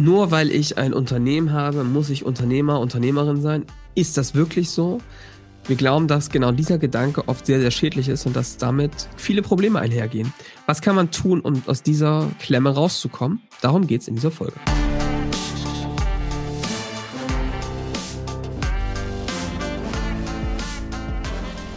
nur weil ich ein Unternehmen habe, muss ich Unternehmer, Unternehmerin sein. Ist das wirklich so? Wir glauben, dass genau dieser Gedanke oft sehr, sehr schädlich ist und dass damit viele Probleme einhergehen. Was kann man tun, um aus dieser Klemme rauszukommen? Darum geht es in dieser Folge.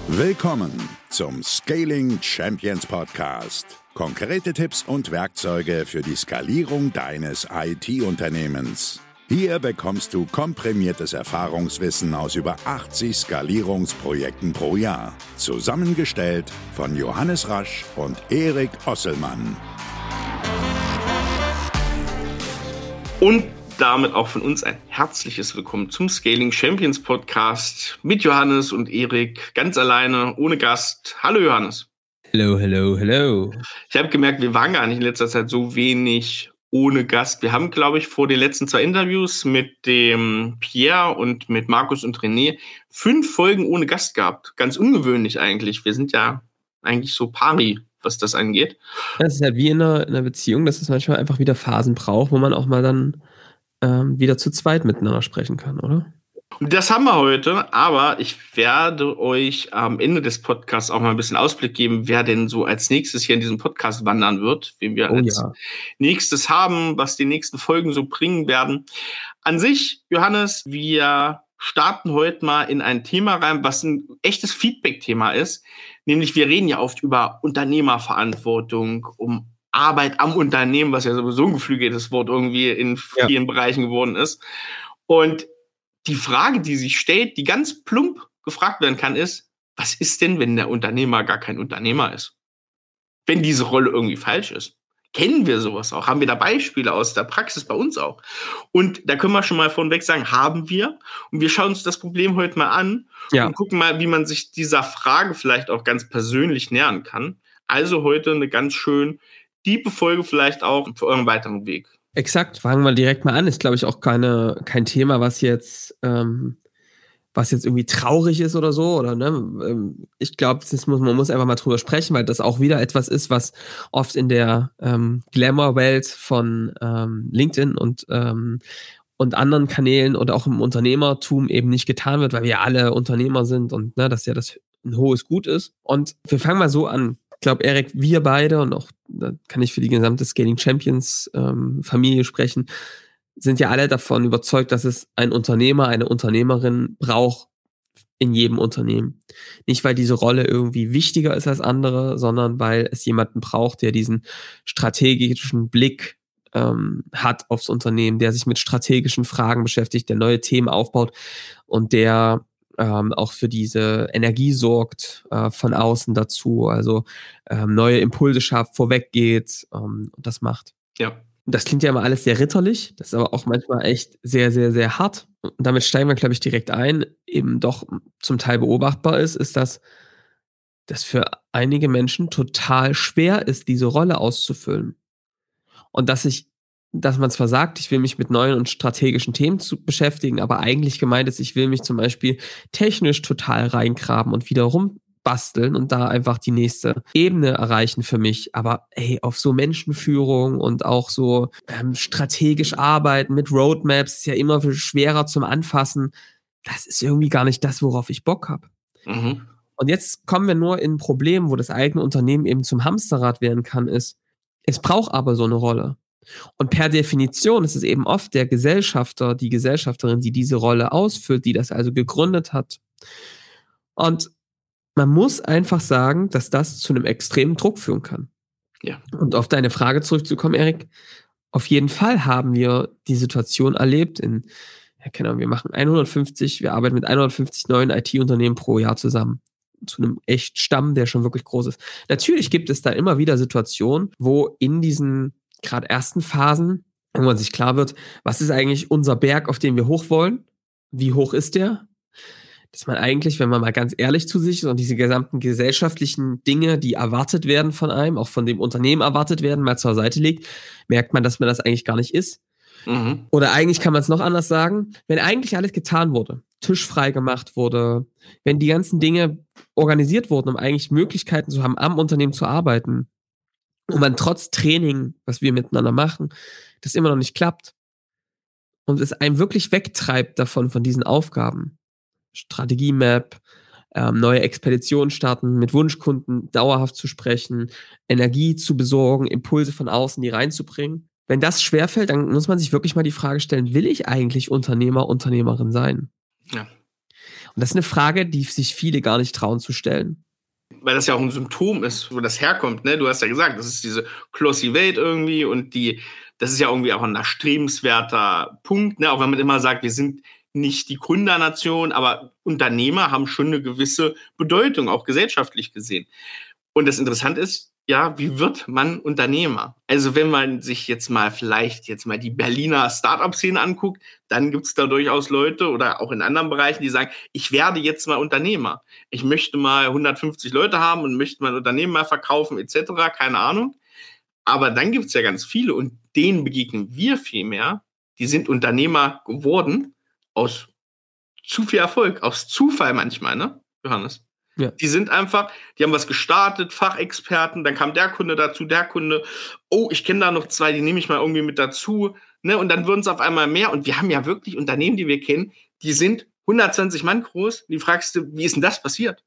Willkommen zum Scaling Champions Podcast. Konkrete Tipps und Werkzeuge für die Skalierung deines IT-Unternehmens. Hier bekommst du komprimiertes Erfahrungswissen aus über 80 Skalierungsprojekten pro Jahr. Zusammengestellt von Johannes Rasch und Erik Osselmann. Und damit auch von uns ein herzliches Willkommen zum Scaling Champions Podcast mit Johannes und Erik ganz alleine, ohne Gast. Hallo Johannes. Hello, hello, hello. Ich habe gemerkt, wir waren gar nicht in letzter Zeit so wenig ohne Gast. Wir haben, glaube ich, vor den letzten zwei Interviews mit dem Pierre und mit Markus und René fünf Folgen ohne Gast gehabt. Ganz ungewöhnlich eigentlich. Wir sind ja eigentlich so pari, was das angeht. Das ist halt wie in einer, in einer Beziehung, dass es manchmal einfach wieder Phasen braucht, wo man auch mal dann ähm, wieder zu zweit miteinander sprechen kann, oder? Das haben wir heute, aber ich werde euch am Ende des Podcasts auch mal ein bisschen Ausblick geben, wer denn so als nächstes hier in diesem Podcast wandern wird, wen wir oh, als ja. nächstes haben, was die nächsten Folgen so bringen werden. An sich, Johannes, wir starten heute mal in ein Thema rein, was ein echtes Feedback-Thema ist. Nämlich, wir reden ja oft über Unternehmerverantwortung, um Arbeit am Unternehmen, was ja sowieso ein geflügeltes Wort irgendwie in vielen ja. Bereichen geworden ist. Und die Frage, die sich stellt, die ganz plump gefragt werden kann, ist, was ist denn, wenn der Unternehmer gar kein Unternehmer ist? Wenn diese Rolle irgendwie falsch ist. Kennen wir sowas auch? Haben wir da Beispiele aus der Praxis bei uns auch? Und da können wir schon mal vorweg sagen, haben wir. Und wir schauen uns das Problem heute mal an ja. und gucken mal, wie man sich dieser Frage vielleicht auch ganz persönlich nähern kann. Also heute eine ganz schön tiefe Folge vielleicht auch für euren weiteren Weg. Exakt, fangen wir direkt mal an. Ist, glaube ich, auch keine, kein Thema, was jetzt, ähm, was jetzt irgendwie traurig ist oder so. Oder, ne? Ähm, ich glaube, man muss einfach mal drüber sprechen, weil das auch wieder etwas ist, was oft in der ähm, Glamour-Welt von ähm, LinkedIn und, ähm, und anderen Kanälen oder auch im Unternehmertum eben nicht getan wird, weil wir alle Unternehmer sind und ne, dass ja das ein hohes Gut ist. Und wir fangen mal so an glaube, Erik, wir beide und auch da kann ich für die gesamte Scaling Champions ähm, Familie sprechen, sind ja alle davon überzeugt, dass es ein Unternehmer, eine Unternehmerin braucht in jedem Unternehmen. Nicht, weil diese Rolle irgendwie wichtiger ist als andere, sondern weil es jemanden braucht, der diesen strategischen Blick ähm, hat aufs Unternehmen, der sich mit strategischen Fragen beschäftigt, der neue Themen aufbaut und der ähm, auch für diese Energie sorgt äh, von außen dazu, also ähm, neue Impulse schafft, vorweggeht ähm, und das macht. Ja. Das klingt ja immer alles sehr ritterlich, das ist aber auch manchmal echt sehr, sehr, sehr hart. Und damit steigen wir, glaube ich, direkt ein. Eben doch zum Teil beobachtbar ist, ist, dass das für einige Menschen total schwer ist, diese Rolle auszufüllen. Und dass sich dass man zwar sagt, ich will mich mit neuen und strategischen Themen zu beschäftigen, aber eigentlich gemeint ist, ich will mich zum Beispiel technisch total reingraben und wiederum basteln und da einfach die nächste Ebene erreichen für mich. Aber hey, auf so Menschenführung und auch so ähm, strategisch arbeiten mit Roadmaps ist ja immer schwerer zum Anfassen. Das ist irgendwie gar nicht das, worauf ich Bock habe. Mhm. Und jetzt kommen wir nur in ein Problem, wo das eigene Unternehmen eben zum Hamsterrad werden kann, ist, es braucht aber so eine Rolle. Und per Definition ist es eben oft der Gesellschafter, die Gesellschafterin, die diese Rolle ausfüllt, die das also gegründet hat. Und man muss einfach sagen, dass das zu einem extremen Druck führen kann. Ja. Und auf deine Frage zurückzukommen, Erik, auf jeden Fall haben wir die Situation erlebt in, ja, keine Ahnung, wir machen 150, wir arbeiten mit 150 neuen IT-Unternehmen pro Jahr zusammen zu einem echt Stamm, der schon wirklich groß ist. Natürlich gibt es da immer wieder Situationen, wo in diesen gerade ersten Phasen, wo man sich klar wird, was ist eigentlich unser Berg, auf den wir hoch wollen? Wie hoch ist der? Dass man eigentlich, wenn man mal ganz ehrlich zu sich ist und diese gesamten gesellschaftlichen Dinge, die erwartet werden von einem, auch von dem Unternehmen erwartet werden, mal zur Seite legt, merkt man, dass man das eigentlich gar nicht ist. Mhm. Oder eigentlich kann man es noch anders sagen, wenn eigentlich alles getan wurde, Tisch frei gemacht wurde, wenn die ganzen Dinge organisiert wurden, um eigentlich Möglichkeiten zu haben, am Unternehmen zu arbeiten, und man trotz Training, was wir miteinander machen, das immer noch nicht klappt, und es einem wirklich wegtreibt davon, von diesen Aufgaben, Strategie-Map, ähm, neue Expeditionen starten, mit Wunschkunden dauerhaft zu sprechen, Energie zu besorgen, Impulse von außen, die reinzubringen. Wenn das schwerfällt, dann muss man sich wirklich mal die Frage stellen, will ich eigentlich Unternehmer, Unternehmerin sein? Ja. Und das ist eine Frage, die sich viele gar nicht trauen zu stellen. Weil das ja auch ein Symptom ist, wo das herkommt. Ne? Du hast ja gesagt, das ist diese Klossy Welt irgendwie und die, das ist ja irgendwie auch ein erstrebenswerter Punkt, ne? auch wenn man immer sagt, wir sind nicht die Gründernation, aber Unternehmer haben schon eine gewisse Bedeutung, auch gesellschaftlich gesehen. Und das Interessante ist, ja, wie wird man Unternehmer? Also wenn man sich jetzt mal vielleicht jetzt mal die Berliner Startup-Szene anguckt, dann gibt es da durchaus Leute oder auch in anderen Bereichen, die sagen, ich werde jetzt mal Unternehmer. Ich möchte mal 150 Leute haben und möchte mein Unternehmen mal verkaufen etc., keine Ahnung. Aber dann gibt es ja ganz viele und denen begegnen wir viel mehr. Die sind Unternehmer geworden aus zu viel Erfolg, aus Zufall manchmal, ne, Johannes? Ja. Die sind einfach, die haben was gestartet, Fachexperten, dann kam der Kunde dazu, der Kunde, oh, ich kenne da noch zwei, die nehme ich mal irgendwie mit dazu, ne, und dann würden es auf einmal mehr. Und wir haben ja wirklich Unternehmen, die wir kennen, die sind 120 Mann groß. Die fragst du, wie ist denn das passiert?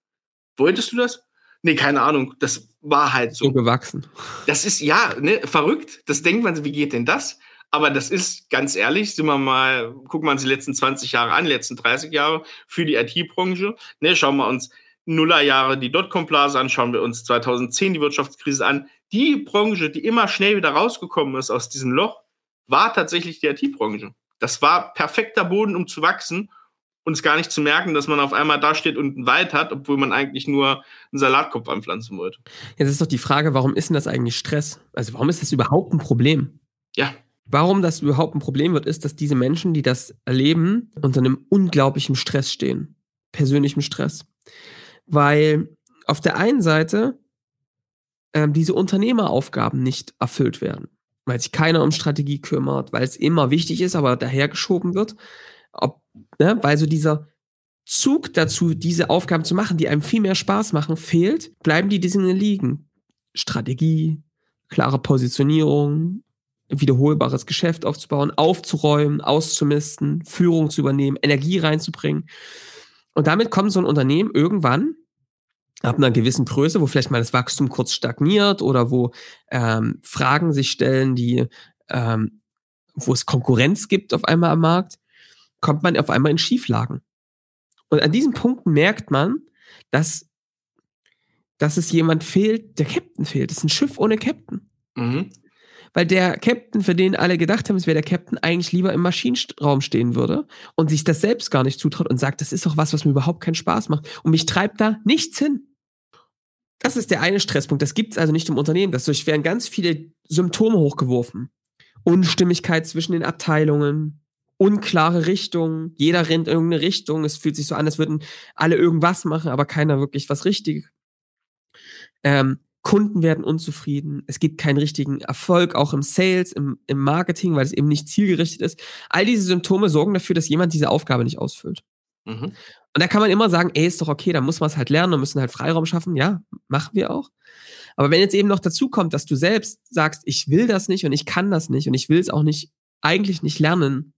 Wolltest du das? Nee, keine Ahnung. Das war halt so. So gewachsen. Das ist ja ne, verrückt. Das denkt man, wie geht denn das? Aber das ist ganz ehrlich, sind wir mal, gucken wir uns die letzten 20 Jahre an, die letzten 30 Jahre für die IT-Branche. Ne, schauen wir uns Nullerjahre die Dotcom-Blase an, schauen wir uns 2010 die Wirtschaftskrise an. Die Branche, die immer schnell wieder rausgekommen ist aus diesem Loch, war tatsächlich die IT-Branche. Das war perfekter Boden, um zu wachsen und es gar nicht zu merken, dass man auf einmal da steht und einen Wald hat, obwohl man eigentlich nur einen Salatkopf anpflanzen wollte. Jetzt ist doch die Frage, warum ist denn das eigentlich Stress? Also warum ist das überhaupt ein Problem? Ja. Warum das überhaupt ein Problem wird, ist, dass diese Menschen, die das erleben, unter einem unglaublichen Stress stehen. Persönlichem Stress. Weil auf der einen Seite ähm, diese Unternehmeraufgaben nicht erfüllt werden. Weil sich keiner um Strategie kümmert, weil es immer wichtig ist, aber dahergeschoben wird. Ob, ne, weil so dieser Zug dazu, diese Aufgaben zu machen, die einem viel mehr Spaß machen, fehlt, bleiben die Dinge liegen. Strategie, klare Positionierung, wiederholbares Geschäft aufzubauen, aufzuräumen, auszumisten, Führung zu übernehmen, Energie reinzubringen. Und damit kommt so ein Unternehmen irgendwann ab einer gewissen Größe, wo vielleicht mal das Wachstum kurz stagniert oder wo ähm, Fragen sich stellen, die ähm, wo es Konkurrenz gibt auf einmal am Markt, kommt man auf einmal in Schieflagen. Und an diesen Punkten merkt man, dass, dass es jemand fehlt, der Captain fehlt. Es ist ein Schiff ohne Captain. Mhm weil der Captain, für den alle gedacht haben, es wäre der Captain, eigentlich lieber im Maschinenraum stehen würde und sich das selbst gar nicht zutraut und sagt, das ist doch was, was mir überhaupt keinen Spaß macht und mich treibt da nichts hin. Das ist der eine Stresspunkt. Das gibt es also nicht im Unternehmen. Dadurch werden ganz viele Symptome hochgeworfen. Unstimmigkeit zwischen den Abteilungen, unklare Richtungen. Jeder rennt in irgendeine Richtung. Es fühlt sich so an, als würden alle irgendwas machen, aber keiner wirklich was richtig. Ähm, Kunden werden unzufrieden, es gibt keinen richtigen Erfolg, auch im Sales, im, im Marketing, weil es eben nicht zielgerichtet ist. All diese Symptome sorgen dafür, dass jemand diese Aufgabe nicht ausfüllt. Mhm. Und da kann man immer sagen, ey, ist doch okay, dann muss man es halt lernen und müssen halt Freiraum schaffen. Ja, machen wir auch. Aber wenn jetzt eben noch dazu kommt, dass du selbst sagst, ich will das nicht und ich kann das nicht und ich will es auch nicht, eigentlich nicht lernen,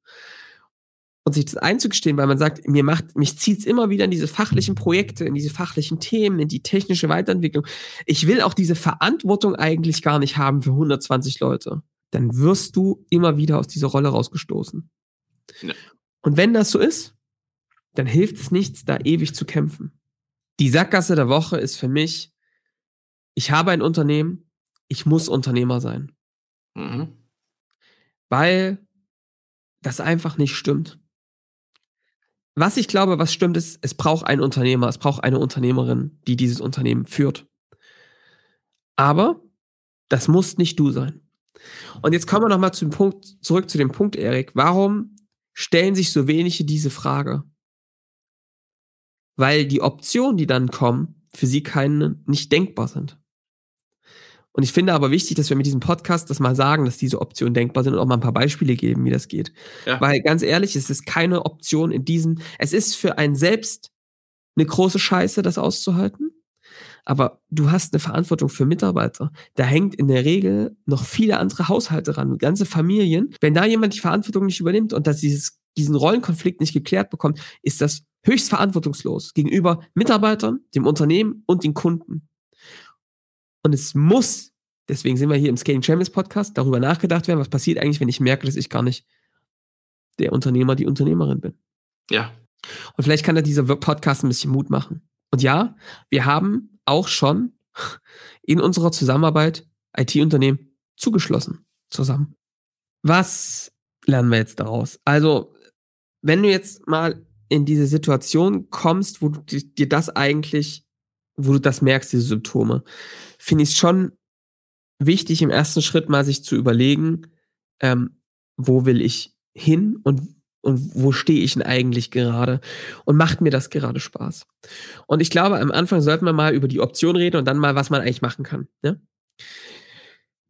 und sich das einzugestehen, weil man sagt, mir macht, mich zieht es immer wieder in diese fachlichen Projekte, in diese fachlichen Themen, in die technische Weiterentwicklung. Ich will auch diese Verantwortung eigentlich gar nicht haben für 120 Leute. Dann wirst du immer wieder aus dieser Rolle rausgestoßen. Ja. Und wenn das so ist, dann hilft es nichts, da ewig zu kämpfen. Die Sackgasse der Woche ist für mich, ich habe ein Unternehmen, ich muss Unternehmer sein. Mhm. Weil das einfach nicht stimmt. Was ich glaube, was stimmt, ist, es braucht einen Unternehmer, es braucht eine Unternehmerin, die dieses Unternehmen führt. Aber das muss nicht du sein. Und jetzt kommen wir nochmal zum Punkt, zurück zu dem Punkt, Erik. Warum stellen sich so wenige diese Frage? Weil die Optionen, die dann kommen, für sie keine, nicht denkbar sind. Und ich finde aber wichtig, dass wir mit diesem Podcast das mal sagen, dass diese Optionen denkbar sind und auch mal ein paar Beispiele geben, wie das geht. Ja. Weil ganz ehrlich, es ist keine Option in diesem, es ist für einen selbst eine große Scheiße, das auszuhalten. Aber du hast eine Verantwortung für Mitarbeiter. Da hängt in der Regel noch viele andere Haushalte ran, ganze Familien. Wenn da jemand die Verantwortung nicht übernimmt und dass dieses, diesen Rollenkonflikt nicht geklärt bekommt, ist das höchst verantwortungslos gegenüber Mitarbeitern, dem Unternehmen und den Kunden. Und es muss, deswegen sind wir hier im Scaling Champions Podcast, darüber nachgedacht werden, was passiert eigentlich, wenn ich merke, dass ich gar nicht der Unternehmer, die Unternehmerin bin. Ja. Und vielleicht kann da dieser Podcast ein bisschen Mut machen. Und ja, wir haben auch schon in unserer Zusammenarbeit IT-Unternehmen zugeschlossen zusammen. Was lernen wir jetzt daraus? Also, wenn du jetzt mal in diese Situation kommst, wo du dir das eigentlich, wo du das merkst, diese Symptome, finde ich es schon wichtig, im ersten Schritt mal sich zu überlegen, ähm, wo will ich hin und und wo stehe ich denn eigentlich gerade und macht mir das gerade Spaß? Und ich glaube, am Anfang sollten wir mal über die Option reden und dann mal, was man eigentlich machen kann. Ja?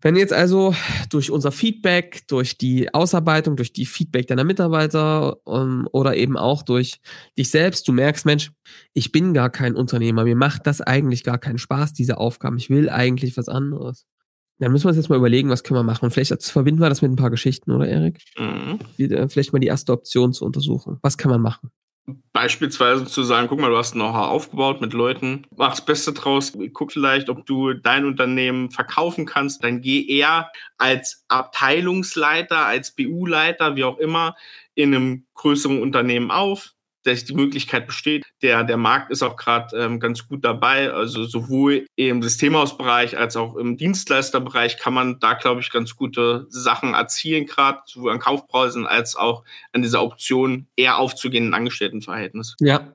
Wenn jetzt also durch unser Feedback, durch die Ausarbeitung, durch die Feedback deiner Mitarbeiter um, ähm, oder eben auch durch dich selbst, du merkst, Mensch, ich bin gar kein Unternehmer, mir macht das eigentlich gar keinen Spaß, diese Aufgaben, ich will eigentlich was anderes. Dann müssen wir uns jetzt mal überlegen, was können wir machen. Und vielleicht verbinden wir das mit ein paar Geschichten, oder Erik? Mhm. Vielleicht mal die erste Option zu untersuchen. Was kann man machen? Beispielsweise zu sagen, guck mal, du hast ein Know-how aufgebaut mit Leuten, mach das Beste draus, guck vielleicht, ob du dein Unternehmen verkaufen kannst, dann geh eher als Abteilungsleiter, als BU-Leiter, wie auch immer, in einem größeren Unternehmen auf, dass die Möglichkeit besteht. Der, der Markt ist auch gerade ähm, ganz gut dabei. Also sowohl im Systemhausbereich als auch im Dienstleisterbereich kann man da, glaube ich, ganz gute Sachen erzielen, gerade sowohl an Kaufpreisen als auch an dieser Option eher aufzugehen in Angestelltenverhältnis. Ja.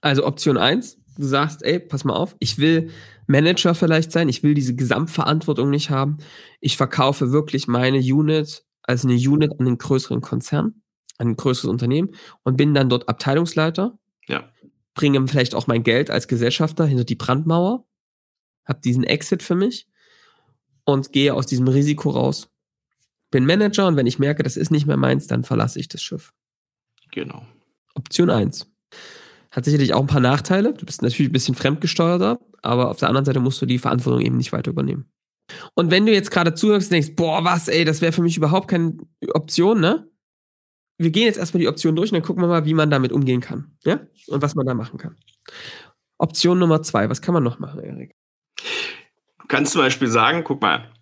Also Option eins, du sagst, ey, pass mal auf, ich will Manager vielleicht sein, ich will diese Gesamtverantwortung nicht haben. Ich verkaufe wirklich meine Unit als eine Unit an den größeren Konzern ein größeres Unternehmen und bin dann dort Abteilungsleiter. Ja. Bringe vielleicht auch mein Geld als Gesellschafter hinter die Brandmauer, habe diesen Exit für mich und gehe aus diesem Risiko raus. Bin Manager und wenn ich merke, das ist nicht mehr meins, dann verlasse ich das Schiff. Genau. Option 1. Hat sicherlich auch ein paar Nachteile. Du bist natürlich ein bisschen fremdgesteuerter, aber auf der anderen Seite musst du die Verantwortung eben nicht weiter übernehmen. Und wenn du jetzt gerade zuhörst und denkst, boah, was, ey, das wäre für mich überhaupt keine Option, ne? Wir gehen jetzt erstmal die Option durch und dann gucken wir mal, wie man damit umgehen kann. Ja? Und was man da machen kann. Option Nummer zwei, was kann man noch machen, Erik? Du kannst zum Beispiel sagen, guck mal,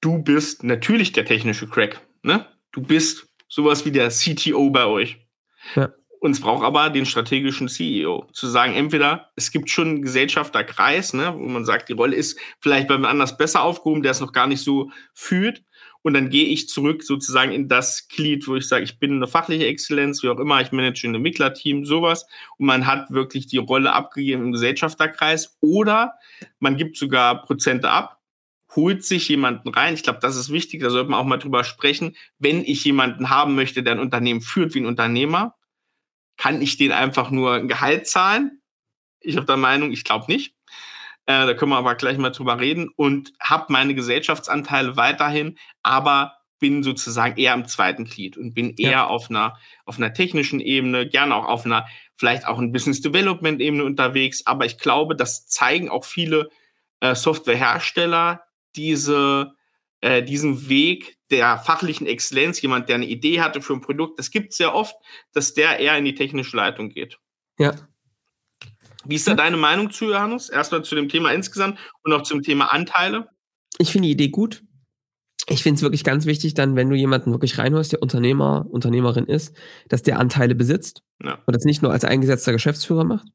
du bist natürlich der technische Crack. Ne? Du bist sowas wie der CTO bei euch. Ja. Und es braucht aber den strategischen CEO. Zu sagen, entweder es gibt schon einen Gesellschafterkreis, ne, wo man sagt, die Rolle ist vielleicht bei anders besser aufgehoben, der es noch gar nicht so fühlt. Und dann gehe ich zurück sozusagen in das Glied, wo ich sage, ich bin eine fachliche Exzellenz, wie auch immer, ich manage ein Entwicklerteam, sowas. Und man hat wirklich die Rolle abgegeben im Gesellschafterkreis. Oder man gibt sogar Prozente ab, holt sich jemanden rein. Ich glaube, das ist wichtig, da sollte man auch mal drüber sprechen. Wenn ich jemanden haben möchte, der ein Unternehmen führt wie ein Unternehmer, kann ich den einfach nur ein Gehalt zahlen? Ich habe der Meinung, ich glaube nicht. Äh, da können wir aber gleich mal drüber reden. Und habe meine Gesellschaftsanteile weiterhin, aber bin sozusagen eher im zweiten Glied und bin eher ja. auf einer auf einer technischen Ebene, gerne auch auf einer vielleicht auch ein Business Development Ebene unterwegs. Aber ich glaube, das zeigen auch viele äh, Softwarehersteller diese äh, diesen Weg der fachlichen Exzellenz, jemand, der eine Idee hatte für ein Produkt. Das gibt es sehr oft, dass der eher in die technische Leitung geht. Ja, wie ist da deine Meinung zu, Johannes? Erstmal zu dem Thema insgesamt und auch zum Thema Anteile. Ich finde die Idee gut. Ich finde es wirklich ganz wichtig, dann, wenn du jemanden wirklich reinholst, der Unternehmer, Unternehmerin ist, dass der Anteile besitzt ja. und das nicht nur als eingesetzter Geschäftsführer macht.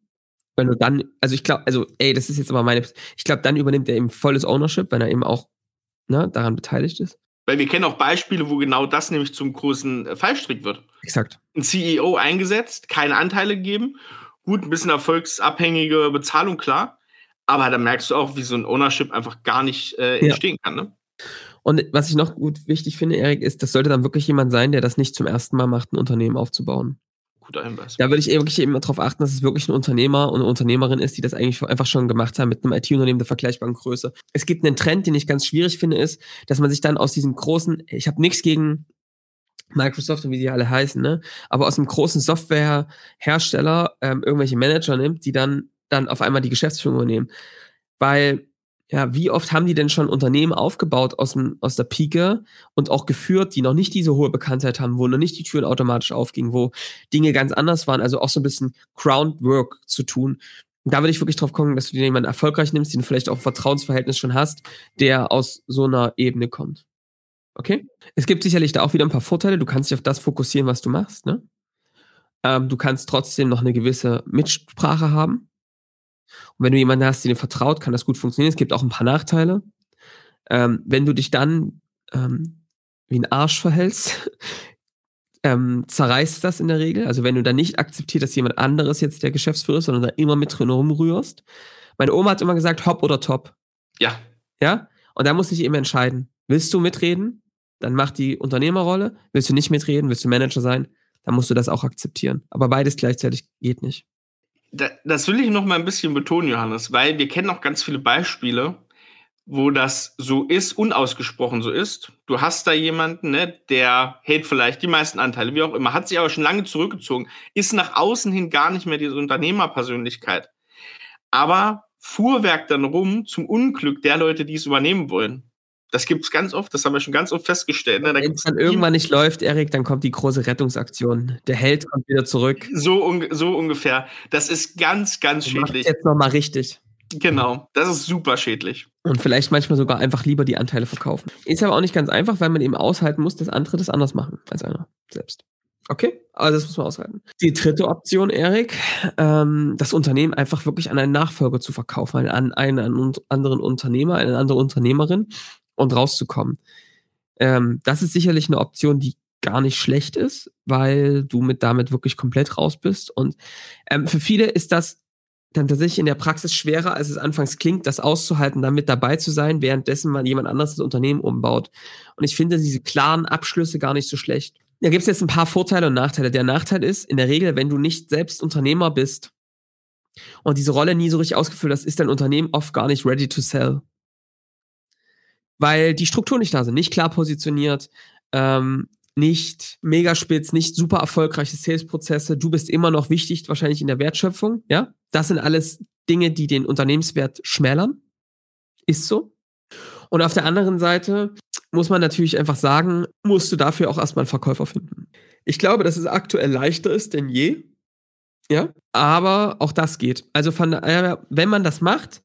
Wenn du dann, also ich glaube, also, ey, das ist jetzt aber meine, ich glaube, dann übernimmt er eben volles Ownership, wenn er eben auch ne, daran beteiligt ist. Weil wir kennen auch Beispiele, wo genau das nämlich zum großen Fallstrick wird. Exakt. Ein CEO eingesetzt, keine Anteile gegeben gut, ein bisschen erfolgsabhängige Bezahlung, klar. Aber da merkst du auch, wie so ein Ownership einfach gar nicht äh, entstehen ja. kann. Ne? Und was ich noch gut wichtig finde, Erik, ist, das sollte dann wirklich jemand sein, der das nicht zum ersten Mal macht, ein Unternehmen aufzubauen. Guter Hinweis. Da würde ich wirklich eben darauf achten, dass es wirklich ein Unternehmer und eine Unternehmerin ist, die das eigentlich einfach schon gemacht haben mit einem IT-Unternehmen der vergleichbaren Größe. Es gibt einen Trend, den ich ganz schwierig finde, ist, dass man sich dann aus diesen großen, ich habe nichts gegen Microsoft und wie die alle heißen, ne? Aber aus einem großen Softwarehersteller ähm, irgendwelche Manager nimmt, die dann, dann auf einmal die Geschäftsführung übernehmen. Weil, ja, wie oft haben die denn schon Unternehmen aufgebaut aus, dem, aus der Pike und auch geführt, die noch nicht diese hohe Bekanntheit haben, wo noch nicht die Türen automatisch aufgingen, wo Dinge ganz anders waren, also auch so ein bisschen Groundwork zu tun. da würde ich wirklich drauf gucken, dass du dir jemanden erfolgreich nimmst, den du vielleicht auch ein Vertrauensverhältnis schon hast, der aus so einer Ebene kommt. Okay? Es gibt sicherlich da auch wieder ein paar Vorteile. Du kannst dich auf das fokussieren, was du machst. Ne? Ähm, du kannst trotzdem noch eine gewisse Mitsprache haben. Und wenn du jemanden hast, der dir vertraut, kann das gut funktionieren. Es gibt auch ein paar Nachteile. Ähm, wenn du dich dann ähm, wie ein Arsch verhältst, ähm, zerreißt das in der Regel. Also wenn du dann nicht akzeptierst, dass jemand anderes jetzt der Geschäftsführer ist, sondern da immer mit drin rumrührst. Meine Oma hat immer gesagt, hopp oder top. Ja. Ja? Und da muss ich eben entscheiden. Willst du mitreden? Dann mach die Unternehmerrolle. Willst du nicht mitreden? Willst du Manager sein? Dann musst du das auch akzeptieren. Aber beides gleichzeitig geht nicht. Das will ich noch mal ein bisschen betonen, Johannes, weil wir kennen auch ganz viele Beispiele, wo das so ist, unausgesprochen so ist. Du hast da jemanden, ne, der hält vielleicht die meisten Anteile, wie auch immer, hat sich aber schon lange zurückgezogen, ist nach außen hin gar nicht mehr diese Unternehmerpersönlichkeit. Aber fuhrwerk dann rum zum Unglück der Leute, die es übernehmen wollen. Das gibt es ganz oft, das haben wir schon ganz oft festgestellt. Ne? Wenn es dann irgendwann nicht läuft, Erik, dann kommt die große Rettungsaktion. Der Held kommt wieder zurück. So, un so ungefähr. Das ist ganz, ganz du schädlich. Jetzt nochmal richtig. Genau, das ist super schädlich. Und vielleicht manchmal sogar einfach lieber die Anteile verkaufen. Ist aber auch nicht ganz einfach, weil man eben aushalten muss, dass andere das anders machen als einer selbst. Okay, also das muss man aushalten. Die dritte Option, Erik, ähm, das Unternehmen einfach wirklich an einen Nachfolger zu verkaufen, an einen, an anderen Unternehmer, eine andere Unternehmerin und rauszukommen. Ähm, das ist sicherlich eine Option, die gar nicht schlecht ist, weil du mit damit wirklich komplett raus bist. Und ähm, für viele ist das dann tatsächlich in der Praxis schwerer, als es anfangs klingt, das auszuhalten, damit dabei zu sein, währenddessen mal jemand anderes das Unternehmen umbaut. Und ich finde diese klaren Abschlüsse gar nicht so schlecht. Da gibt es jetzt ein paar Vorteile und Nachteile. Der Nachteil ist, in der Regel, wenn du nicht selbst Unternehmer bist und diese Rolle nie so richtig ausgefüllt hast, ist dein Unternehmen oft gar nicht ready to sell weil die Strukturen nicht da sind, nicht klar positioniert, ähm, nicht mega spitz, nicht super erfolgreiche Sales-Prozesse. Du bist immer noch wichtig, wahrscheinlich in der Wertschöpfung. Ja, das sind alles Dinge, die den Unternehmenswert schmälern. Ist so. Und auf der anderen Seite muss man natürlich einfach sagen, musst du dafür auch erstmal einen Verkäufer finden. Ich glaube, dass es aktuell leichter ist denn je. Ja, aber auch das geht. Also von, äh, wenn man das macht,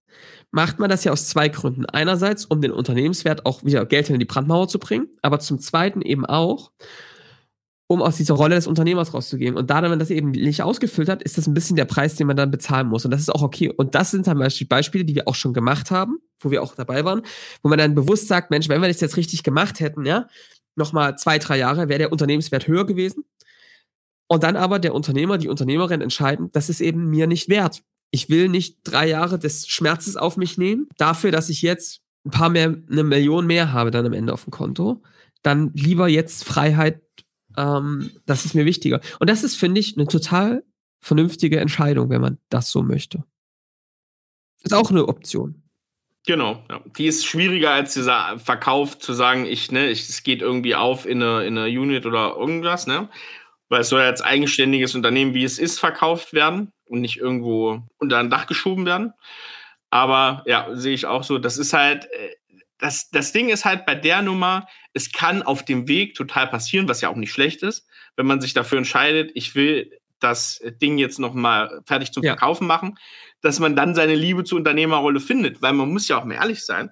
macht man das ja aus zwei Gründen. Einerseits, um den Unternehmenswert auch wieder Geld in die Brandmauer zu bringen, aber zum Zweiten eben auch, um aus dieser Rolle des Unternehmers rauszugehen. Und da man das eben nicht ausgefüllt hat, ist das ein bisschen der Preis, den man dann bezahlen muss. Und das ist auch okay. Und das sind zum Beispiel Beispiele, die wir auch schon gemacht haben, wo wir auch dabei waren, wo man dann bewusst sagt, Mensch, wenn wir das jetzt richtig gemacht hätten, ja, nochmal zwei, drei Jahre, wäre der Unternehmenswert höher gewesen. Und dann aber der Unternehmer, die Unternehmerin entscheiden, das ist eben mir nicht wert ich will nicht drei Jahre des Schmerzes auf mich nehmen, dafür, dass ich jetzt ein paar mehr, eine Million mehr habe dann am Ende auf dem Konto. Dann lieber jetzt Freiheit, ähm, das ist mir wichtiger. Und das ist, finde ich, eine total vernünftige Entscheidung, wenn man das so möchte. Ist auch eine Option. Genau, ja. die ist schwieriger als dieser Verkauf zu sagen, ich, ne, ich, es geht irgendwie auf in eine, in eine Unit oder irgendwas, ne? Weil es soll ja als eigenständiges Unternehmen, wie es ist, verkauft werden und nicht irgendwo unter ein Dach geschoben werden. Aber ja, sehe ich auch so. Das ist halt, äh, das, das Ding ist halt bei der Nummer, es kann auf dem Weg total passieren, was ja auch nicht schlecht ist, wenn man sich dafür entscheidet, ich will das Ding jetzt nochmal fertig zum ja. Verkaufen machen, dass man dann seine Liebe zur Unternehmerrolle findet. Weil man muss ja auch mal ehrlich sein,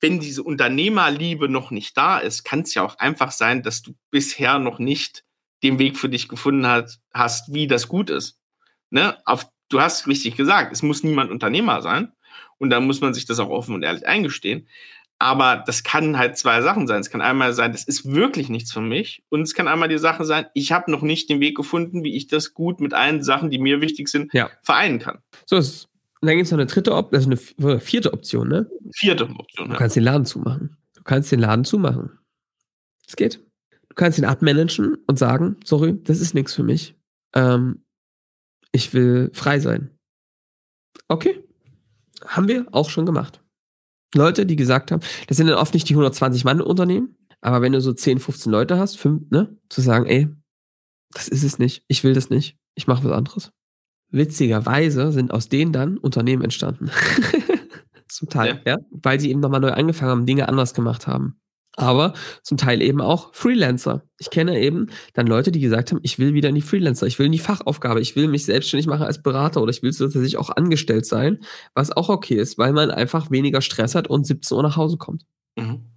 wenn diese Unternehmerliebe noch nicht da ist, kann es ja auch einfach sein, dass du bisher noch nicht den Weg für dich gefunden hat, hast, wie das gut ist. Ne? Auf, du hast richtig gesagt, es muss niemand Unternehmer sein. Und da muss man sich das auch offen und ehrlich eingestehen. Aber das kann halt zwei Sachen sein. Es kann einmal sein, das ist wirklich nichts für mich. Und es kann einmal die Sache sein, ich habe noch nicht den Weg gefunden, wie ich das gut mit allen Sachen, die mir wichtig sind, ja. vereinen kann. So ist es. Und dann gibt es noch eine dritte Option, also eine vierte Option, ne? Vierte Option. Du ja. kannst den Laden zumachen. Du kannst den Laden zumachen. Es geht. Du kannst ihn abmanagen und sagen, sorry, das ist nichts für mich. Ähm, ich will frei sein. Okay. Haben wir auch schon gemacht. Leute, die gesagt haben, das sind dann oft nicht die 120 Mann Unternehmen, aber wenn du so 10, 15 Leute hast, fünf, ne, zu sagen, ey, das ist es nicht, ich will das nicht, ich mache was anderes. witzigerweise sind aus denen dann Unternehmen entstanden. zum Teil, ja. ja. Weil sie eben nochmal neu angefangen haben, Dinge anders gemacht haben. Aber zum Teil eben auch Freelancer. Ich kenne eben dann Leute, die gesagt haben, ich will wieder in die Freelancer, ich will in die Fachaufgabe, ich will mich selbstständig machen als Berater oder ich will tatsächlich auch angestellt sein, was auch okay ist, weil man einfach weniger Stress hat und 17 Uhr nach Hause kommt. Mhm.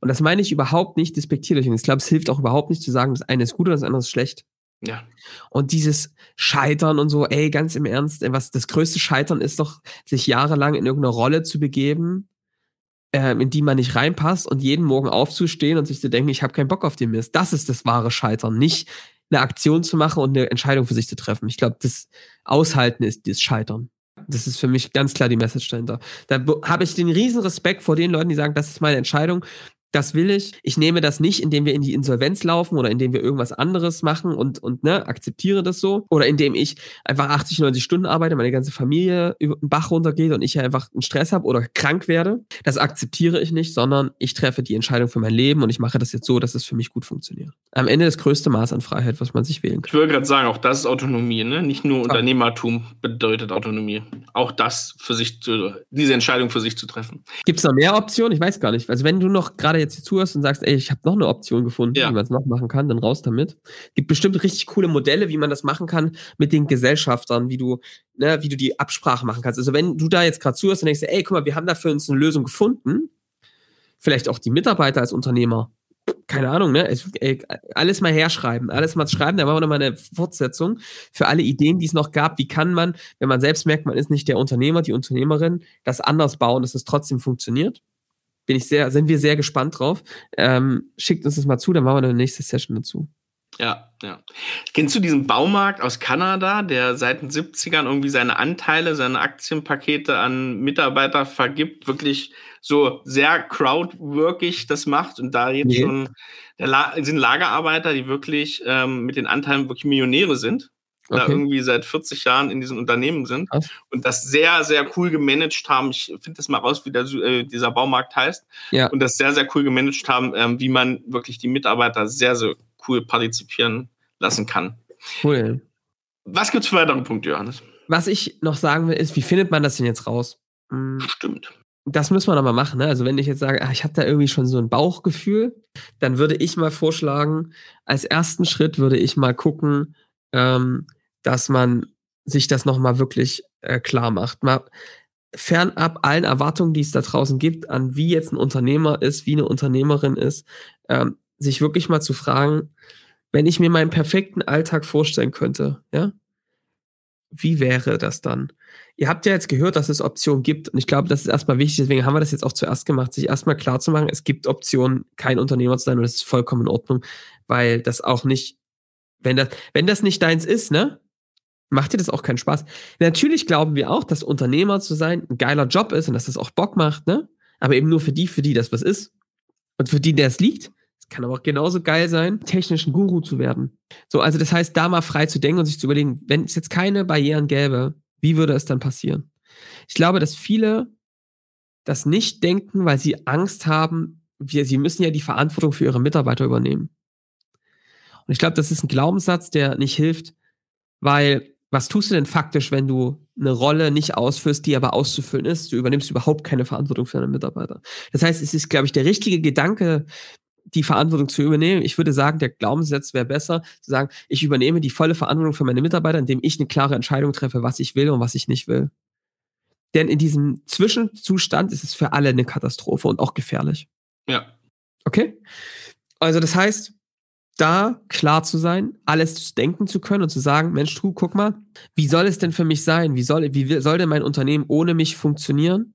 Und das meine ich überhaupt nicht despektierlich. Und ich glaube, es hilft auch überhaupt nicht zu sagen, das eine ist gut und das andere ist schlecht. Ja. Und dieses Scheitern und so, ey, ganz im Ernst, was das größte Scheitern ist doch, sich jahrelang in irgendeine Rolle zu begeben, in die man nicht reinpasst und jeden Morgen aufzustehen und sich zu denken, ich habe keinen Bock auf den Mist. Das ist das wahre Scheitern, nicht eine Aktion zu machen und eine Entscheidung für sich zu treffen. Ich glaube, das Aushalten ist das Scheitern. Das ist für mich ganz klar die Message dahinter. Da habe ich den riesen Respekt vor den Leuten, die sagen, das ist meine Entscheidung das will ich. Ich nehme das nicht, indem wir in die Insolvenz laufen oder indem wir irgendwas anderes machen und, und ne, akzeptiere das so. Oder indem ich einfach 80, 90 Stunden arbeite, meine ganze Familie über den Bach runtergeht und ich einfach einen Stress habe oder krank werde. Das akzeptiere ich nicht, sondern ich treffe die Entscheidung für mein Leben und ich mache das jetzt so, dass es für mich gut funktioniert. Am Ende das größte Maß an Freiheit, was man sich wählen kann. Ich würde gerade sagen, auch das ist Autonomie, ne? Nicht nur Unternehmertum bedeutet Autonomie. Auch das für sich zu, diese Entscheidung für sich zu treffen. Gibt es noch mehr Optionen? Ich weiß gar nicht. Also wenn du noch gerade jetzt hier zuhörst und sagst, ey, ich habe noch eine Option gefunden, ja. wie man es noch machen kann, dann raus damit. Gibt bestimmt richtig coole Modelle, wie man das machen kann mit den Gesellschaftern, wie du, ne, wie du die Absprache machen kannst. Also wenn du da jetzt gerade zuhörst und denkst, ey, guck mal, wir haben da für uns eine Lösung gefunden, vielleicht auch die Mitarbeiter als Unternehmer, keine Ahnung, ne? Ey, alles mal herschreiben, alles mal schreiben, da machen wir nochmal eine Fortsetzung für alle Ideen, die es noch gab. Wie kann man, wenn man selbst merkt, man ist nicht der Unternehmer, die Unternehmerin, das anders bauen, dass es trotzdem funktioniert? Bin ich sehr, sind wir sehr gespannt drauf. Ähm, schickt uns das mal zu, dann machen wir eine nächste Session dazu. Ja, ja. Kennst du diesen Baumarkt aus Kanada, der seit den 70ern irgendwie seine Anteile, seine Aktienpakete an Mitarbeiter vergibt, wirklich so sehr crowdworkig das macht und da jetzt nee. schon da sind Lagerarbeiter, die wirklich ähm, mit den Anteilen wirklich Millionäre sind okay. da irgendwie seit 40 Jahren in diesem Unternehmen sind Was? und das sehr, sehr cool gemanagt haben. Ich finde das mal raus, wie der, äh, dieser Baumarkt heißt. Ja. Und das sehr, sehr cool gemanagt haben, ähm, wie man wirklich die Mitarbeiter sehr, sehr cool partizipieren lassen kann. Cool. Was gibt es für weitere Punkte, Johannes? Was ich noch sagen will, ist, wie findet man das denn jetzt raus? Hm. Stimmt. Das müssen wir nochmal machen. Ne? Also wenn ich jetzt sage, ach, ich habe da irgendwie schon so ein Bauchgefühl, dann würde ich mal vorschlagen, als ersten Schritt würde ich mal gucken, ähm, dass man sich das nochmal wirklich äh, klar macht. Mal fernab allen Erwartungen, die es da draußen gibt, an wie jetzt ein Unternehmer ist, wie eine Unternehmerin ist, ähm, sich wirklich mal zu fragen, wenn ich mir meinen perfekten Alltag vorstellen könnte, ja, wie wäre das dann? Ihr habt ja jetzt gehört, dass es Optionen gibt und ich glaube, das ist erstmal wichtig, deswegen haben wir das jetzt auch zuerst gemacht, sich erstmal klar zu machen, es gibt Optionen, kein Unternehmer zu sein und das ist vollkommen in Ordnung, weil das auch nicht wenn das, wenn das nicht deins ist, ne? Macht dir das auch keinen Spaß. Natürlich glauben wir auch, dass Unternehmer zu sein ein geiler Job ist und dass das auch Bock macht, ne? Aber eben nur für die, für die das was ist. Und für die, der es liegt. Es kann aber auch genauso geil sein, technischen Guru zu werden. So, also das heißt, da mal frei zu denken und sich zu überlegen, wenn es jetzt keine Barrieren gäbe, wie würde es dann passieren? Ich glaube, dass viele das nicht denken, weil sie Angst haben, wir, sie müssen ja die Verantwortung für ihre Mitarbeiter übernehmen. Und ich glaube, das ist ein Glaubenssatz, der nicht hilft, weil was tust du denn faktisch, wenn du eine Rolle nicht ausführst, die aber auszufüllen ist? Du übernimmst überhaupt keine Verantwortung für deine Mitarbeiter. Das heißt, es ist, glaube ich, der richtige Gedanke, die Verantwortung zu übernehmen. Ich würde sagen, der Glaubenssatz wäre besser, zu sagen, ich übernehme die volle Verantwortung für meine Mitarbeiter, indem ich eine klare Entscheidung treffe, was ich will und was ich nicht will. Denn in diesem Zwischenzustand ist es für alle eine Katastrophe und auch gefährlich. Ja. Okay? Also das heißt, da klar zu sein, alles denken zu können und zu sagen, Mensch, du, guck mal, wie soll es denn für mich sein? Wie soll, wie soll denn mein Unternehmen ohne mich funktionieren?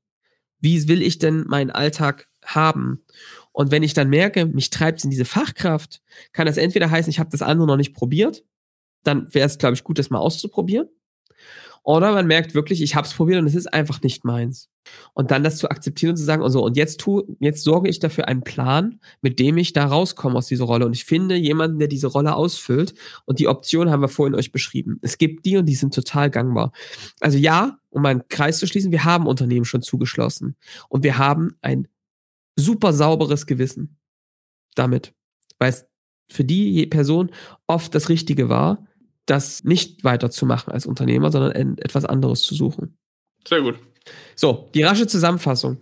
Wie will ich denn meinen Alltag haben? Und wenn ich dann merke, mich treibt es in diese Fachkraft, kann das entweder heißen, ich habe das andere noch nicht probiert, dann wäre es, glaube ich, gut, das mal auszuprobieren. Oder man merkt wirklich, ich habe es probiert und es ist einfach nicht meins. Und dann das zu akzeptieren und zu sagen, also, und jetzt tu, jetzt sorge ich dafür einen Plan, mit dem ich da rauskomme aus dieser Rolle. Und ich finde jemanden, der diese Rolle ausfüllt. Und die Option haben wir vorhin euch beschrieben. Es gibt die und die sind total gangbar. Also ja, um einen Kreis zu schließen, wir haben Unternehmen schon zugeschlossen. Und wir haben ein super sauberes Gewissen damit. Weil es für die Person oft das Richtige war das nicht weiterzumachen als Unternehmer, sondern etwas anderes zu suchen. Sehr gut. So, die rasche Zusammenfassung.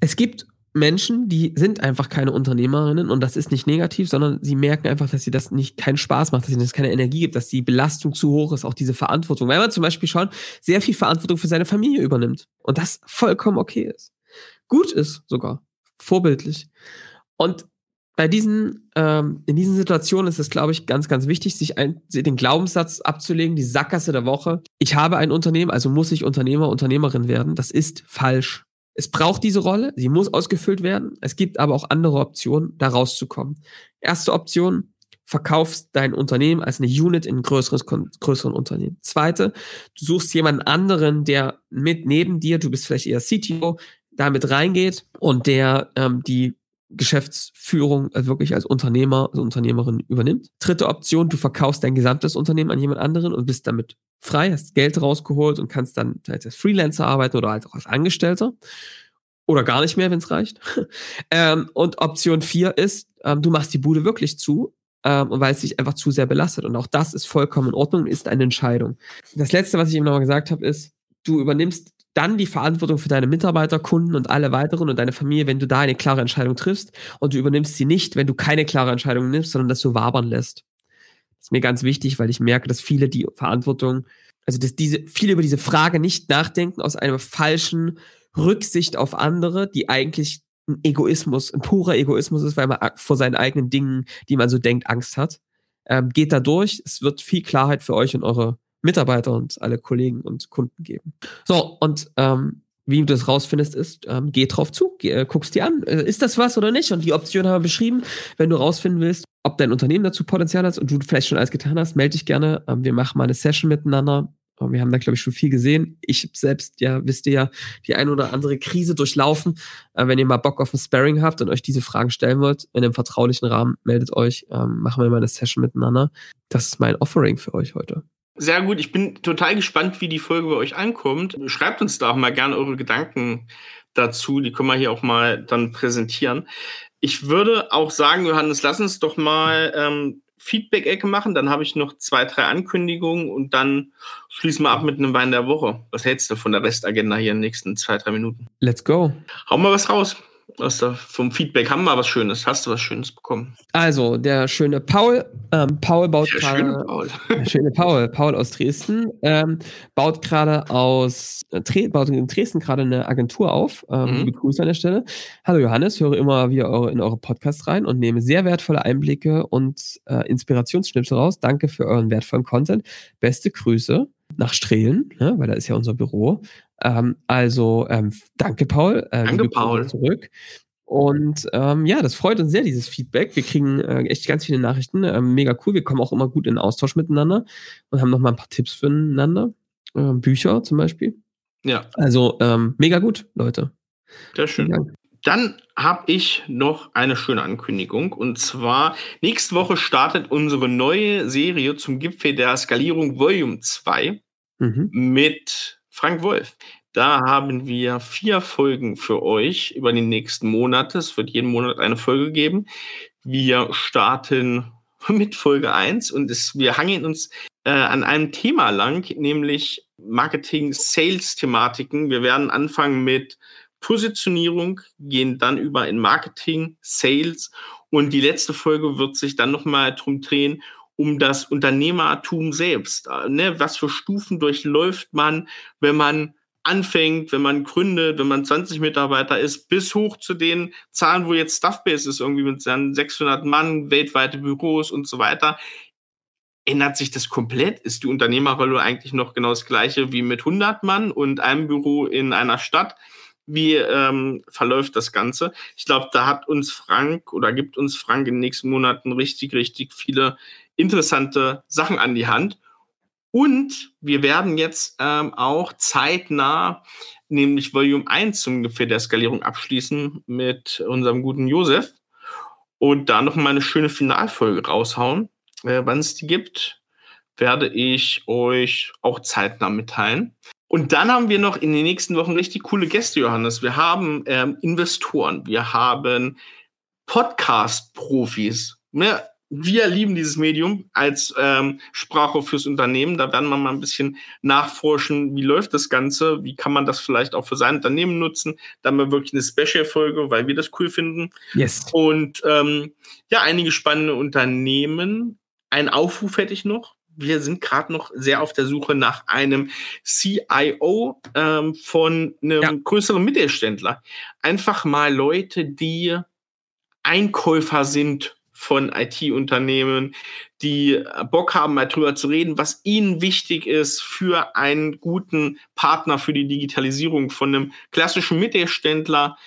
Es gibt Menschen, die sind einfach keine Unternehmerinnen und das ist nicht negativ, sondern sie merken einfach, dass sie das nicht keinen Spaß macht, dass ihnen das keine Energie gibt, dass die Belastung zu hoch ist, auch diese Verantwortung. Weil man zum Beispiel schon sehr viel Verantwortung für seine Familie übernimmt und das vollkommen okay ist. Gut ist sogar. Vorbildlich. Und bei diesen, ähm, in diesen Situationen ist es, glaube ich, ganz, ganz wichtig, sich ein, den Glaubenssatz abzulegen, die Sackgasse der Woche. Ich habe ein Unternehmen, also muss ich Unternehmer, Unternehmerin werden. Das ist falsch. Es braucht diese Rolle, sie muss ausgefüllt werden. Es gibt aber auch andere Optionen, da rauszukommen. Erste Option, verkaufst dein Unternehmen als eine Unit in ein größeres, größeren Unternehmen. Zweite, du suchst jemanden anderen, der mit neben dir, du bist vielleicht eher CTO, damit reingeht und der ähm, die Geschäftsführung also wirklich als Unternehmer, als Unternehmerin übernimmt. Dritte Option, du verkaufst dein gesamtes Unternehmen an jemand anderen und bist damit frei, hast Geld rausgeholt und kannst dann als Freelancer arbeiten oder halt auch als Angestellter. Oder gar nicht mehr, wenn es reicht. ähm, und Option vier ist, ähm, du machst die Bude wirklich zu, ähm, weil es dich einfach zu sehr belastet. Und auch das ist vollkommen in Ordnung ist eine Entscheidung. Das letzte, was ich eben nochmal gesagt habe, ist, du übernimmst dann die Verantwortung für deine Mitarbeiter, Kunden und alle weiteren und deine Familie, wenn du da eine klare Entscheidung triffst und du übernimmst sie nicht, wenn du keine klare Entscheidung nimmst, sondern das so wabern lässt. Das ist mir ganz wichtig, weil ich merke, dass viele die Verantwortung, also dass diese, viele über diese Frage nicht nachdenken aus einer falschen Rücksicht auf andere, die eigentlich ein Egoismus, ein purer Egoismus ist, weil man vor seinen eigenen Dingen, die man so denkt, Angst hat. Ähm, geht da durch. Es wird viel Klarheit für euch und eure Mitarbeiter und alle Kollegen und Kunden geben. So, und ähm, wie du das rausfindest, ist, ähm, geh drauf zu, geh, äh, guckst dir an, äh, ist das was oder nicht? Und die Option haben wir beschrieben. Wenn du rausfinden willst, ob dein Unternehmen dazu Potenzial hat und du vielleicht schon alles getan hast, melde dich gerne. Ähm, wir machen mal eine Session miteinander. Ähm, wir haben da, glaube ich, schon viel gesehen. Ich selbst, ja, wisst ihr ja, die ein oder andere Krise durchlaufen. Äh, wenn ihr mal Bock auf ein Sparring habt und euch diese Fragen stellen wollt, in einem vertraulichen Rahmen, meldet euch. Ähm, machen wir mal eine Session miteinander. Das ist mein Offering für euch heute. Sehr gut. Ich bin total gespannt, wie die Folge bei euch ankommt. Schreibt uns da auch mal gerne eure Gedanken dazu. Die können wir hier auch mal dann präsentieren. Ich würde auch sagen, Johannes, lass uns doch mal ähm, Feedback-Ecke machen. Dann habe ich noch zwei, drei Ankündigungen und dann schließen wir ab mit einem Wein der Woche. Was hältst du von der Restagenda hier in den nächsten zwei, drei Minuten? Let's go. Hau mal was raus aus der, vom Feedback haben wir was Schönes. Hast du was Schönes bekommen? Also, der schöne Paul, ähm, Paul baut gerade. Schöne Paul. Der schöne Paul, Paul aus Dresden, ähm, baut gerade aus, äh, baut in Dresden gerade eine Agentur auf. Ähm, mhm. Grüße an der Stelle. Hallo Johannes, höre immer wieder eure, in eure Podcasts rein und nehme sehr wertvolle Einblicke und äh, Inspirationsschnipsel raus. Danke für euren wertvollen Content. Beste Grüße nach Strehlen, ne, weil da ist ja unser Büro. Ähm, also ähm, danke, Paul. Äh, danke, Paul. Zurück. Und ähm, ja, das freut uns sehr, dieses Feedback. Wir kriegen äh, echt ganz viele Nachrichten. Ähm, mega cool. Wir kommen auch immer gut in Austausch miteinander und haben noch mal ein paar Tipps füreinander. Äh, Bücher zum Beispiel. Ja. Also ähm, mega gut, Leute. Sehr schön. Dann habe ich noch eine schöne Ankündigung. Und zwar, nächste Woche startet unsere neue Serie zum Gipfel der Skalierung Volume 2 mhm. mit Frank Wolf. Da haben wir vier Folgen für euch über die nächsten Monate. Es wird jeden Monat eine Folge geben. Wir starten mit Folge 1 und es, wir hangeln uns äh, an einem Thema lang, nämlich Marketing-Sales-Thematiken. Wir werden anfangen mit Positionierung, gehen dann über in Marketing, Sales und die letzte Folge wird sich dann nochmal drum drehen, um das Unternehmertum selbst. Äh, ne? Was für Stufen durchläuft man, wenn man anfängt, wenn man gründet, wenn man 20 Mitarbeiter ist, bis hoch zu den Zahlen, wo jetzt Stuffbase ist, irgendwie mit seinen 600 Mann, weltweite Büros und so weiter. Ändert sich das komplett? Ist die Unternehmerrolle eigentlich noch genau das gleiche wie mit 100 Mann und einem Büro in einer Stadt? Wie ähm, verläuft das Ganze? Ich glaube, da hat uns Frank oder gibt uns Frank in den nächsten Monaten richtig, richtig viele interessante Sachen an die Hand. Und wir werden jetzt ähm, auch zeitnah, nämlich Volume 1 zum ungefähr der Skalierung abschließen mit unserem guten Josef und da noch mal eine schöne Finalfolge raushauen. Äh, Wann es die gibt, werde ich euch auch zeitnah mitteilen. Und dann haben wir noch in den nächsten Wochen richtig coole Gäste, Johannes. Wir haben ähm, Investoren, wir haben Podcast-Profis. Ne? wir lieben dieses Medium als ähm, Sprache fürs Unternehmen. Da werden wir mal ein bisschen nachforschen, wie läuft das Ganze, wie kann man das vielleicht auch für sein Unternehmen nutzen. Da haben wir wirklich eine Special-Folge, weil wir das cool finden. Yes. Und ähm, ja, einige spannende Unternehmen. Ein Aufruf hätte ich noch. Wir sind gerade noch sehr auf der Suche nach einem CIO ähm, von einem ja. größeren Mittelständler. Einfach mal Leute, die Einkäufer sind von IT-Unternehmen, die Bock haben, mal drüber zu reden, was ihnen wichtig ist für einen guten Partner für die Digitalisierung von einem klassischen Mittelständler.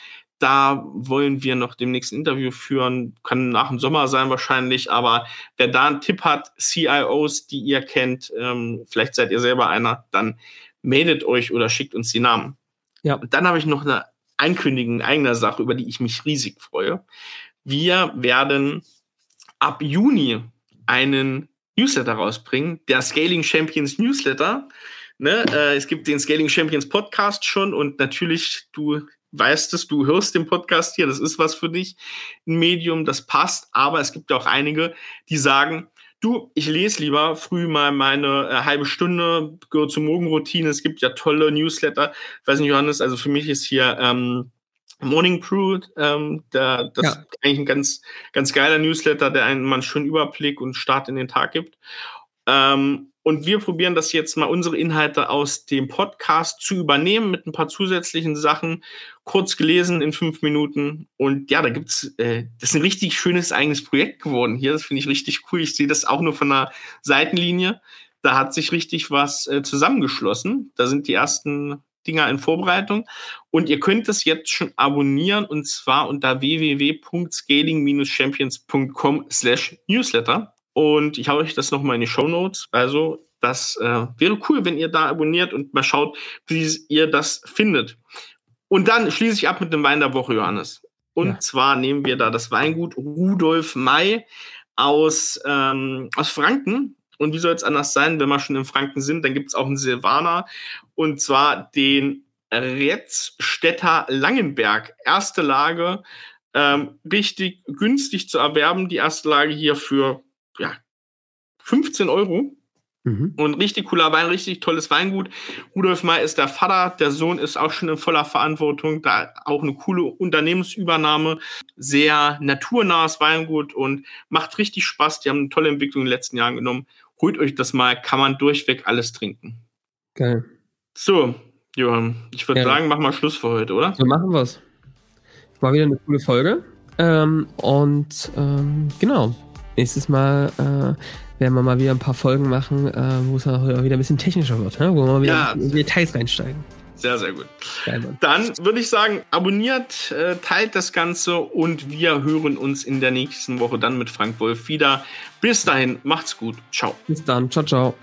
Da wollen wir noch demnächst ein Interview führen, kann nach dem Sommer sein wahrscheinlich, aber wer da einen Tipp hat, CIOs, die ihr kennt, ähm, vielleicht seid ihr selber einer, dann meldet euch oder schickt uns die Namen. Ja. Und dann habe ich noch eine Ankündigung eigener Sache, über die ich mich riesig freue. Wir werden ab Juni einen Newsletter rausbringen, der Scaling Champions Newsletter. Ne, äh, es gibt den Scaling Champions Podcast schon und natürlich, du weißt es, du hörst den Podcast hier, das ist was für dich, ein Medium, das passt, aber es gibt auch einige, die sagen, du, ich lese lieber früh mal meine äh, halbe Stunde, gehört zur Morgenroutine, es gibt ja tolle Newsletter, ich weiß nicht, Johannes, also für mich ist hier ähm, Morning Brew, ähm, der, das ja. ist eigentlich ein ganz, ganz geiler Newsletter, der einen mal einen schönen Überblick und Start in den Tag gibt. Ähm, und wir probieren das jetzt mal, unsere Inhalte aus dem Podcast zu übernehmen mit ein paar zusätzlichen Sachen, kurz gelesen in fünf Minuten. Und ja, da gibt's, äh, das ist ein richtig schönes eigenes Projekt geworden hier. Das finde ich richtig cool. Ich sehe das auch nur von der Seitenlinie. Da hat sich richtig was äh, zusammengeschlossen. Da sind die ersten Dinger in Vorbereitung. Und ihr könnt es jetzt schon abonnieren und zwar unter www.scaling-champions.com slash newsletter. Und ich habe euch das nochmal in die Show Notes. Also das äh, wäre cool, wenn ihr da abonniert und mal schaut, wie ihr das findet. Und dann schließe ich ab mit dem Wein der Woche, Johannes. Und ja. zwar nehmen wir da das Weingut Rudolf May aus, ähm, aus Franken. Und wie soll es anders sein, wenn wir schon in Franken sind? Dann gibt es auch einen Silvaner und zwar den Retzstädter Langenberg. Erste Lage, ähm, richtig günstig zu erwerben. Die erste Lage hier für ja, 15 Euro. Mhm. Und richtig cooler Wein, richtig tolles Weingut. Rudolf May ist der Vater, der Sohn ist auch schon in voller Verantwortung. Da auch eine coole Unternehmensübernahme. Sehr naturnahes Weingut und macht richtig Spaß. Die haben eine tolle Entwicklung in den letzten Jahren genommen holt euch das mal, kann man durchweg alles trinken. Geil. So, Johann, ich würde sagen, machen wir Schluss für heute, oder? So machen wir es. War wieder eine coole Folge. Ähm, und ähm, genau, nächstes Mal äh, werden wir mal wieder ein paar Folgen machen, äh, wo es auch wieder ein bisschen technischer wird, ne? wo wir mal wieder ja. in Details reinsteigen. Sehr, sehr gut. Dann würde ich sagen, abonniert, äh, teilt das Ganze und wir hören uns in der nächsten Woche dann mit Frank Wolf wieder. Bis dahin, macht's gut. Ciao. Bis dann. Ciao, ciao.